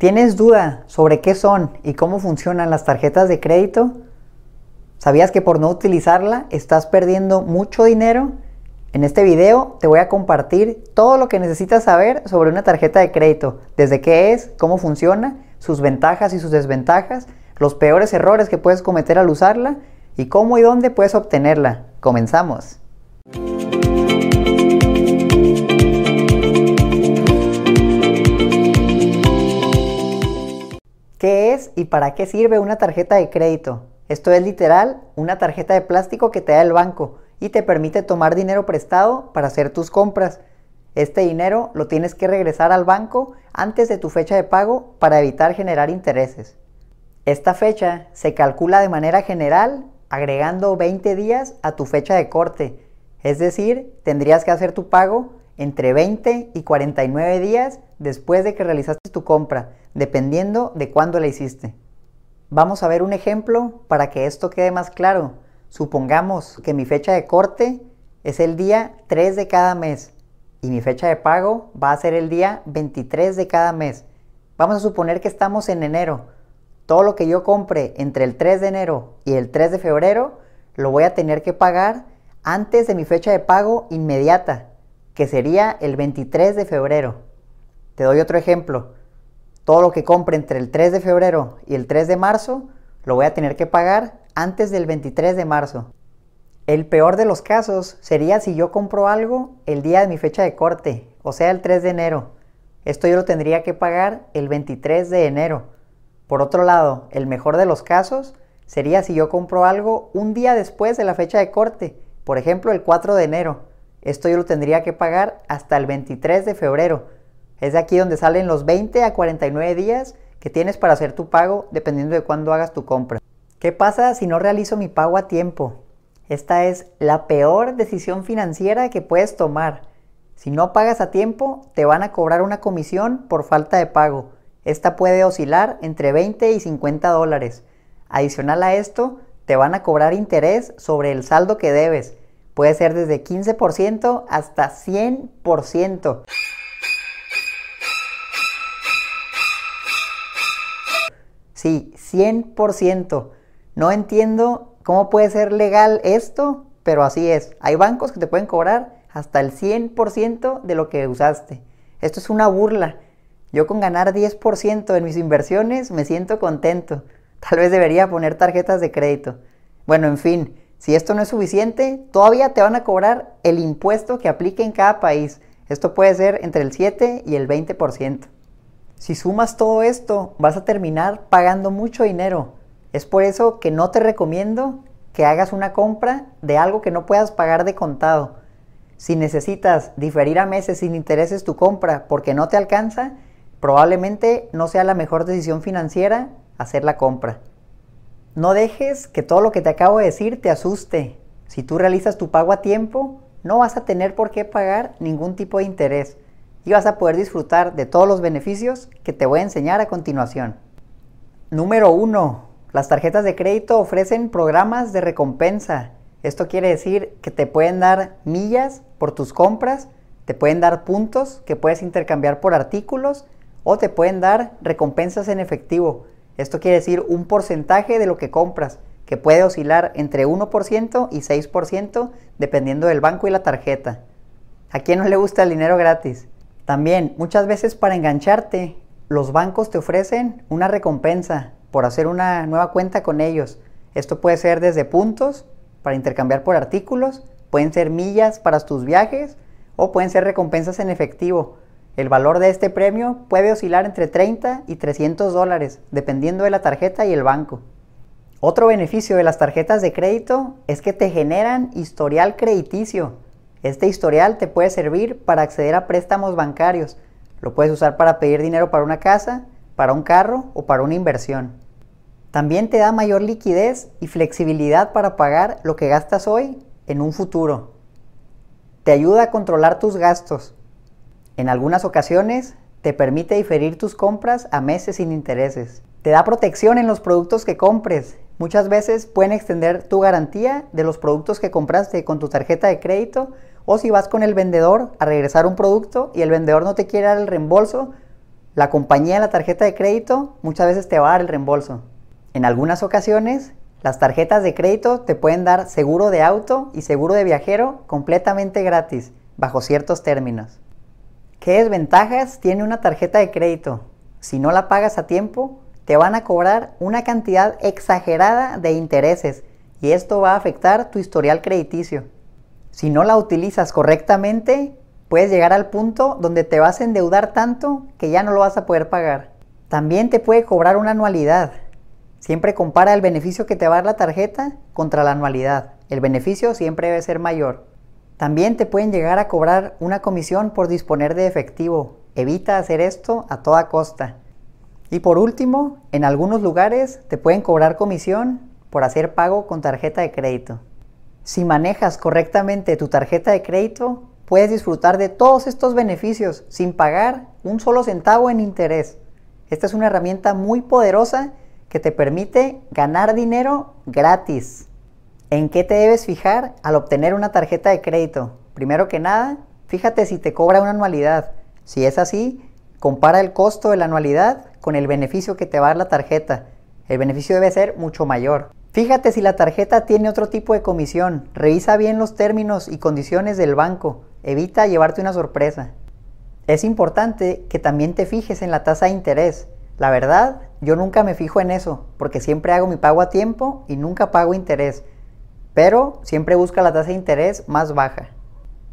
¿Tienes duda sobre qué son y cómo funcionan las tarjetas de crédito? ¿Sabías que por no utilizarla estás perdiendo mucho dinero? En este video te voy a compartir todo lo que necesitas saber sobre una tarjeta de crédito, desde qué es, cómo funciona, sus ventajas y sus desventajas, los peores errores que puedes cometer al usarla y cómo y dónde puedes obtenerla. Comenzamos. ¿Qué es y para qué sirve una tarjeta de crédito? Esto es literal una tarjeta de plástico que te da el banco y te permite tomar dinero prestado para hacer tus compras. Este dinero lo tienes que regresar al banco antes de tu fecha de pago para evitar generar intereses. Esta fecha se calcula de manera general agregando 20 días a tu fecha de corte, es decir, tendrías que hacer tu pago entre 20 y 49 días después de que realizaste tu compra, dependiendo de cuándo la hiciste. Vamos a ver un ejemplo para que esto quede más claro. Supongamos que mi fecha de corte es el día 3 de cada mes y mi fecha de pago va a ser el día 23 de cada mes. Vamos a suponer que estamos en enero. Todo lo que yo compre entre el 3 de enero y el 3 de febrero lo voy a tener que pagar antes de mi fecha de pago inmediata, que sería el 23 de febrero. Te doy otro ejemplo. Todo lo que compre entre el 3 de febrero y el 3 de marzo lo voy a tener que pagar antes del 23 de marzo. El peor de los casos sería si yo compro algo el día de mi fecha de corte, o sea el 3 de enero. Esto yo lo tendría que pagar el 23 de enero. Por otro lado, el mejor de los casos sería si yo compro algo un día después de la fecha de corte, por ejemplo el 4 de enero. Esto yo lo tendría que pagar hasta el 23 de febrero. Es de aquí donde salen los 20 a 49 días que tienes para hacer tu pago dependiendo de cuándo hagas tu compra. ¿Qué pasa si no realizo mi pago a tiempo? Esta es la peor decisión financiera que puedes tomar. Si no pagas a tiempo, te van a cobrar una comisión por falta de pago. Esta puede oscilar entre 20 y 50 dólares. Adicional a esto, te van a cobrar interés sobre el saldo que debes. Puede ser desde 15% hasta 100%. Sí, 100%. No entiendo cómo puede ser legal esto, pero así es. Hay bancos que te pueden cobrar hasta el 100% de lo que usaste. Esto es una burla. Yo con ganar 10% en mis inversiones me siento contento. Tal vez debería poner tarjetas de crédito. Bueno, en fin, si esto no es suficiente, todavía te van a cobrar el impuesto que aplique en cada país. Esto puede ser entre el 7 y el 20%. Si sumas todo esto, vas a terminar pagando mucho dinero. Es por eso que no te recomiendo que hagas una compra de algo que no puedas pagar de contado. Si necesitas diferir a meses sin intereses tu compra porque no te alcanza, probablemente no sea la mejor decisión financiera hacer la compra. No dejes que todo lo que te acabo de decir te asuste. Si tú realizas tu pago a tiempo, no vas a tener por qué pagar ningún tipo de interés y vas a poder disfrutar de todos los beneficios que te voy a enseñar a continuación. Número 1. Las tarjetas de crédito ofrecen programas de recompensa. Esto quiere decir que te pueden dar millas por tus compras, te pueden dar puntos que puedes intercambiar por artículos o te pueden dar recompensas en efectivo. Esto quiere decir un porcentaje de lo que compras, que puede oscilar entre 1% y 6% dependiendo del banco y la tarjeta. ¿A quién no le gusta el dinero gratis? También, muchas veces para engancharte, los bancos te ofrecen una recompensa por hacer una nueva cuenta con ellos. Esto puede ser desde puntos para intercambiar por artículos, pueden ser millas para tus viajes o pueden ser recompensas en efectivo. El valor de este premio puede oscilar entre 30 y 300 dólares, dependiendo de la tarjeta y el banco. Otro beneficio de las tarjetas de crédito es que te generan historial crediticio. Este historial te puede servir para acceder a préstamos bancarios. Lo puedes usar para pedir dinero para una casa, para un carro o para una inversión. También te da mayor liquidez y flexibilidad para pagar lo que gastas hoy en un futuro. Te ayuda a controlar tus gastos. En algunas ocasiones te permite diferir tus compras a meses sin intereses. Te da protección en los productos que compres. Muchas veces pueden extender tu garantía de los productos que compraste con tu tarjeta de crédito o si vas con el vendedor a regresar un producto y el vendedor no te quiere dar el reembolso, La compañía de la tarjeta de crédito muchas veces te va a dar el reembolso. En algunas ocasiones, las tarjetas de crédito te pueden dar seguro de auto y seguro de viajero completamente gratis, bajo ciertos términos. ¿Qué desventajas tiene una tarjeta de crédito? Si no la pagas a tiempo, te van a cobrar una cantidad exagerada de intereses y esto va a afectar tu historial crediticio. Si no la utilizas correctamente, puedes llegar al punto donde te vas a endeudar tanto que ya no lo vas a poder pagar. También te puede cobrar una anualidad. Siempre compara el beneficio que te va a dar la tarjeta contra la anualidad. El beneficio siempre debe ser mayor. También te pueden llegar a cobrar una comisión por disponer de efectivo. Evita hacer esto a toda costa. Y por último, en algunos lugares te pueden cobrar comisión por hacer pago con tarjeta de crédito. Si manejas correctamente tu tarjeta de crédito, puedes disfrutar de todos estos beneficios sin pagar un solo centavo en interés. Esta es una herramienta muy poderosa que te permite ganar dinero gratis. ¿En qué te debes fijar al obtener una tarjeta de crédito? Primero que nada, fíjate si te cobra una anualidad. Si es así, compara el costo de la anualidad con el beneficio que te va a dar la tarjeta. El beneficio debe ser mucho mayor. Fíjate si la tarjeta tiene otro tipo de comisión. Revisa bien los términos y condiciones del banco. Evita llevarte una sorpresa. Es importante que también te fijes en la tasa de interés. La verdad, yo nunca me fijo en eso, porque siempre hago mi pago a tiempo y nunca pago interés. Pero siempre busca la tasa de interés más baja.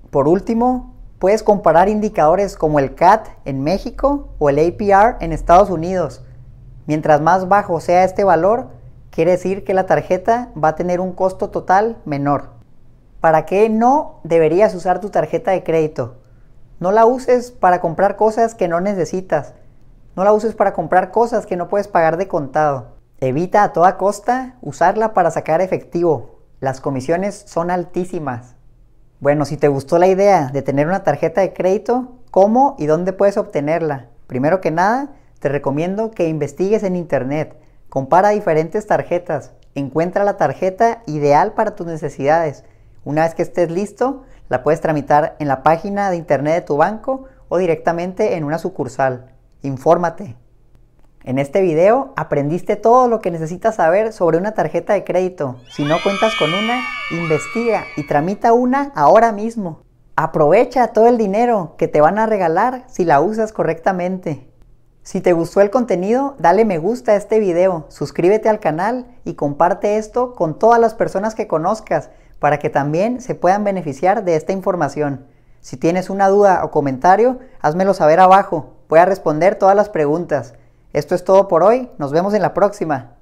Por último, puedes comparar indicadores como el CAT en México o el APR en Estados Unidos. Mientras más bajo sea este valor, quiere decir que la tarjeta va a tener un costo total menor. ¿Para qué no deberías usar tu tarjeta de crédito? No la uses para comprar cosas que no necesitas no la uses para comprar cosas que no puedes pagar de contado. Evita a toda costa usarla para sacar efectivo. Las comisiones son altísimas. Bueno, si te gustó la idea de tener una tarjeta de crédito, ¿cómo y dónde puedes obtenerla? Primero que nada, te recomiendo que investigues en internet. Compara diferentes tarjetas. Encuentra la tarjeta ideal para tus necesidades. Una vez que estés listo, la puedes tramitar en la página de internet de tu banco o directamente en una sucursal. Infórmate. En este video aprendiste todo lo que necesitas saber sobre una tarjeta de crédito. Si no cuentas con una, investiga y tramita una ahora mismo. Aprovecha todo el dinero que te van a regalar si la usas correctamente. Si te gustó el contenido, dale me gusta a este video, suscríbete al canal y comparte esto con todas las personas que conozcas para que también se puedan beneficiar de esta información. Si tienes una duda o comentario, házmelo saber abajo. Voy a responder todas las preguntas. Esto es todo por hoy. Nos vemos en la próxima.